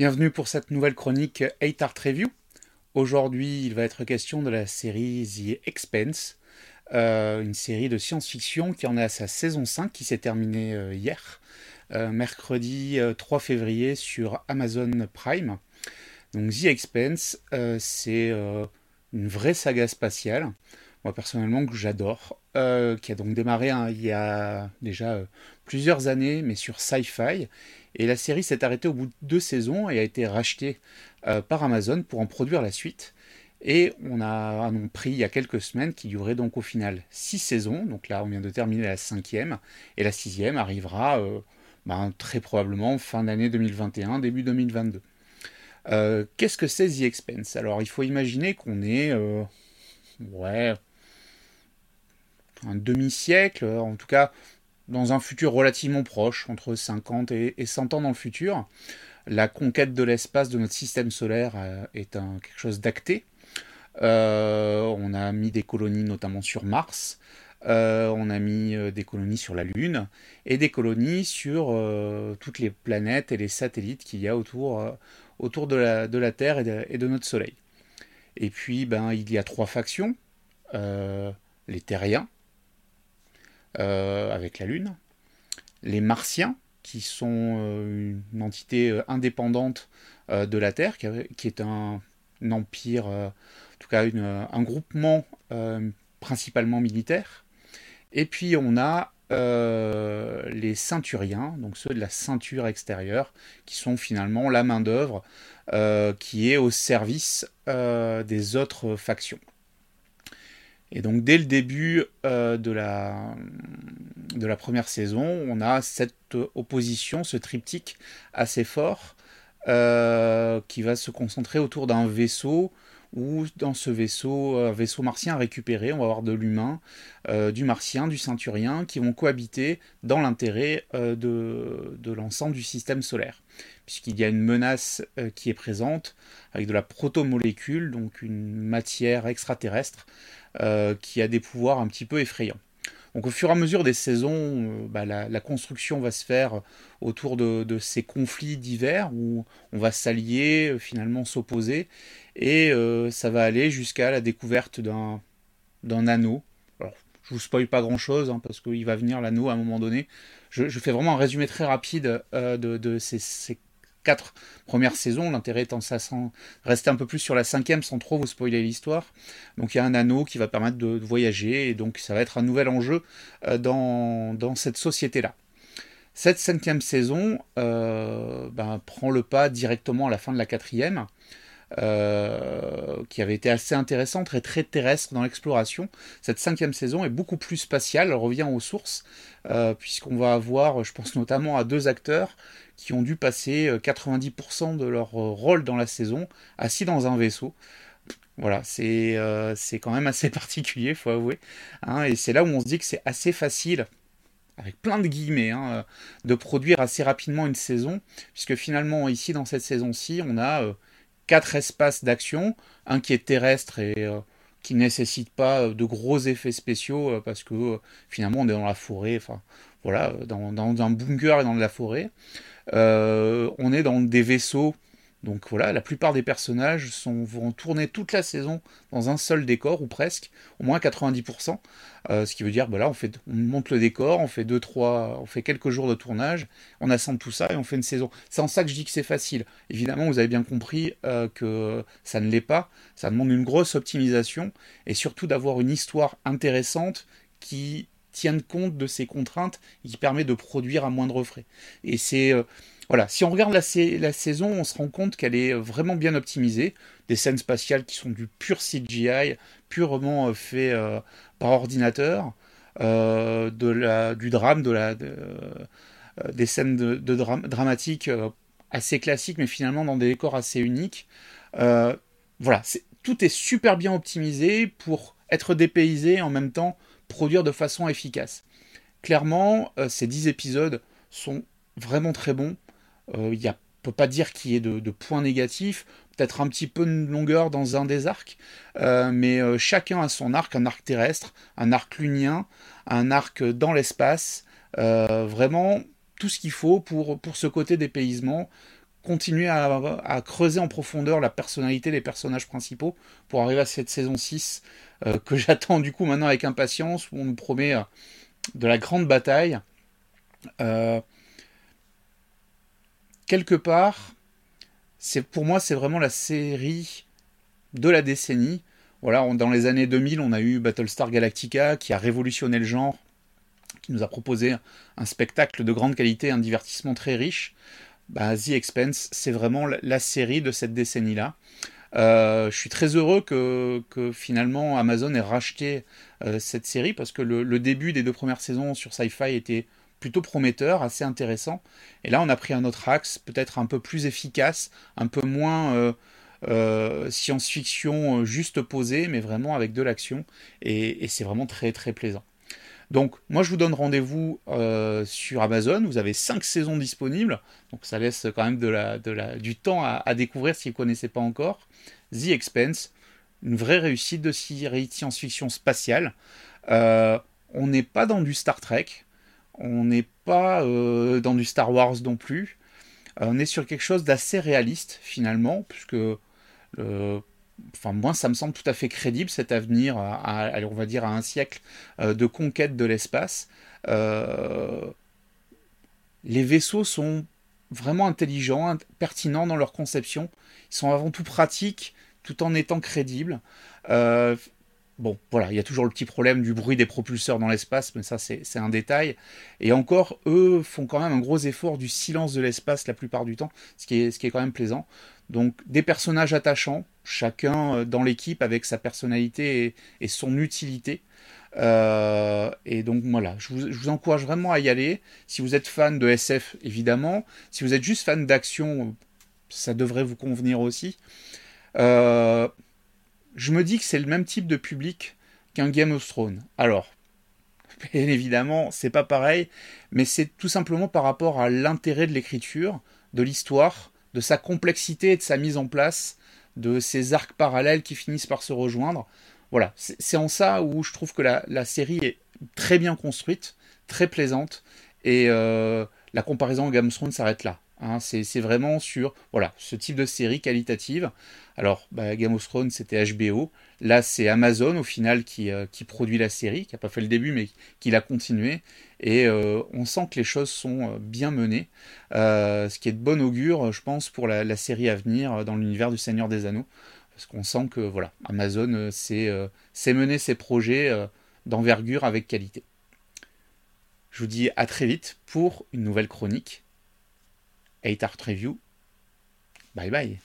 Bienvenue pour cette nouvelle chronique 8 Art Review. Aujourd'hui, il va être question de la série The Expense, euh, une série de science-fiction qui en est à sa saison 5 qui s'est terminée euh, hier, euh, mercredi 3 février sur Amazon Prime. Donc The Expense, c'est une vraie saga spatiale, moi personnellement que j'adore, qui a donc démarré hein, il y a déjà plusieurs années, mais sur Sci-Fi, et la série s'est arrêtée au bout de deux saisons et a été rachetée euh, par Amazon pour en produire la suite. Et on a un pris il y a quelques semaines qui durait donc au final six saisons. Donc là, on vient de terminer la cinquième. Et la sixième arrivera euh, ben, très probablement fin d'année 2021, début 2022. Euh, qu'est-ce que c'est The Expense? Alors, il faut imaginer qu'on est. ouais. Un demi-siècle, en tout cas dans un futur relativement proche, entre 50 et 100 ans dans le futur. La conquête de l'espace de notre système solaire euh, est un, quelque chose d'acté. Euh, on a mis des colonies notamment sur Mars, euh, on a mis des colonies sur la Lune et des colonies sur toutes les planètes et les satellites qu'il y a autour, de, la, Terre et de, et de, notre Soleil. Et puis, ben, il y a trois factions. les terriens, euh, avec la Lune. Les Martiens, qui sont euh, une entité euh, indépendante de la Terre, qui, est un, empire, en tout cas un groupement principalement militaire. Et puis on a les ceinturiens, donc ceux de la ceinture extérieure, qui sont finalement la main-d'œuvre qui est au service des autres factions. Et donc dès le début euh, de, la, première saison, on a cette opposition, ce triptyque assez fort, euh, qui va se concentrer autour d'un vaisseau, où dans ce vaisseau, vaisseau martien récupéré, on va avoir de l'humain, euh, du martien, du ceinturien, qui vont cohabiter dans l'intérêt de, de l'ensemble du système solaire. Puisqu'il y a une menace qui est présente, avec de la protomolécule, donc une matière extraterrestre, euh, qui a des pouvoirs un petit peu effrayants. Donc au fur et à mesure des saisons, euh, bah, la, construction va se faire autour de, ces conflits divers où on va s'allier, euh, finalement s'opposer, et ça va aller jusqu'à la découverte d'un anneau. Alors, je vous spoil pas grand chose hein, parce qu'il va venir l'anneau à un moment donné. Je, fais vraiment un résumé très rapide de, ces quatre premières saisons. L'intérêt étant ça rester un peu plus sur la cinquième sans trop vous spoiler l'histoire. Donc il y a un anneau qui va permettre de, voyager et donc ça va être un nouvel enjeu euh, dans, dans cette société-là. Cette cinquième saison euh, ben, prend le pas directement à la fin de la quatrième. Euh, qui avait été assez intéressante et très terrestre dans l'exploration. Cette cinquième saison est beaucoup plus spatiale, elle revient aux sources, puisqu'on va avoir, je pense notamment à deux acteurs qui ont dû passer 90% de leur rôle dans la saison assis dans un vaisseau. Voilà, c'est euh, quand même assez particulier, faut avouer. Hein, et c'est là où on se dit que c'est assez facile, avec plein de guillemets, hein, de produire assez rapidement une saison, puisque finalement, ici, dans cette saison-ci, on a euh, quatre espaces d'action, un qui est terrestre et euh, qui ne nécessite pas de gros effets spéciaux, parce que finalement, on est dans la forêt, enfin, voilà, dans, un bunker et dans la forêt. Euh, on est dans des vaisseaux. Donc voilà, la plupart des personnages sont, vont tourner toute la saison dans un seul décor, ou presque, au moins 90%. Euh, ce qui veut dire, bah là, on, fait, on monte le décor, on fait deux, trois, on fait quelques jours de tournage, on assemble tout ça et on fait une saison. C'est en ça que je dis que c'est facile. Évidemment, vous avez bien compris euh, que ça ne l'est pas. Ça demande une grosse optimisation et surtout d'avoir une histoire intéressante qui tiennent compte de ces contraintes et qui permet de produire à moindre frais. Et c'est euh, voilà, si on regarde la, saison, on se rend compte qu'elle est vraiment bien optimisée. Des scènes spatiales qui sont du pur CGI, purement euh, fait euh, par ordinateur, du drame, des scènes dramatiques assez classiques, mais finalement dans des décors assez uniques. voilà, tout est super bien optimisé pour être dépaysé en même temps produire de façon efficace. Clairement, euh, ces 10 épisodes sont vraiment très bons. Il euh, ne peut pas dire qu'il y ait de, points négatifs, peut-être un petit peu de longueur dans un des arcs, euh, mais chacun a son arc, un arc terrestre, un arc lunien, un arc dans l'espace, vraiment tout ce qu'il faut pour, ce côté dépaysement continuer à, creuser en profondeur la personnalité des personnages principaux pour arriver à cette saison 6 euh, que j'attends du coup maintenant avec impatience, où on nous promet euh, de la grande bataille. Quelque part, c'est pour moi c'est vraiment la série de la décennie. Voilà, dans les années 2000, on a eu Battlestar Galactica qui a révolutionné le genre, qui nous a proposé un spectacle de grande qualité, un divertissement très riche bah, The Expense, c'est vraiment la, série de cette décennie-là. Euh, je suis très heureux que, finalement Amazon ait racheté euh, cette série parce que le, début des deux premières saisons sur Sci-Fi était plutôt prometteur, assez intéressant. Et là, on a pris un autre axe, peut-être un peu plus efficace, un peu moins euh, science-fiction juste posé, mais vraiment avec de l'action. et c'est vraiment très très plaisant. Donc moi je vous donne rendez-vous euh, sur Amazon, vous avez 5 saisons disponibles, donc ça laisse quand même du temps à, découvrir si vous ne connaissez pas encore. The Expense, une vraie réussite de science-fiction spatiale. Euh, on n'est pas dans du Star Trek, on n'est pas euh, dans du Star Wars non plus. on est sur quelque chose d'assez réaliste finalement, puisque enfin moi ça me semble tout à fait crédible cet avenir à, on va dire à un siècle euh, de conquête de l'espace. Euh, les vaisseaux sont vraiment intelligents pertinents dans leur conception. Ils sont avant tout pratiques tout en étant crédibles. Euh, bon voilà il y a toujours le petit problème du bruit des propulseurs dans l'espace mais ça c'est un détail et encore eux font quand même un gros effort du silence de l'espace la plupart du temps ce qui est, quand même plaisant donc des personnages attachants, chacun euh, dans l'équipe avec sa personnalité et, son utilité. Euh, et donc voilà, je vous, encourage vraiment à y aller. Si vous êtes fan de SF, évidemment. Si vous êtes juste fan d'action, ça devrait vous convenir aussi. Euh, je me dis que c'est le même type de public qu'un Game of Thrones. Alors, bien évidemment, c'est pas pareil, mais c'est tout simplement par rapport à l'intérêt de l'écriture, de l'histoire, de sa complexité et de sa mise en place, de ces arcs parallèles qui finissent par se rejoindre. Voilà, c'est en ça où je trouve que la, série est très bien construite, très plaisante, et euh, la comparaison au Game of Thrones s'arrête là. Hein. c'est vraiment sur voilà ce type de série qualitative. Alors, bah, Game of Thrones, c'était HBO. Là, c'est Amazon, au final, qui, euh, produit la série, qui n'a pas fait le début, mais qui l'a continué. Et euh, on sent que les choses sont euh, bien menées. ce qui est de bon augure, je pense, pour la, série à venir dans l'univers du Seigneur des Anneaux. Parce qu'on sent que voilà, Amazon sait, mener ses projets d'envergure avec qualité. Je vous dis à très vite pour une nouvelle chronique. 8 Art Review. Bye bye.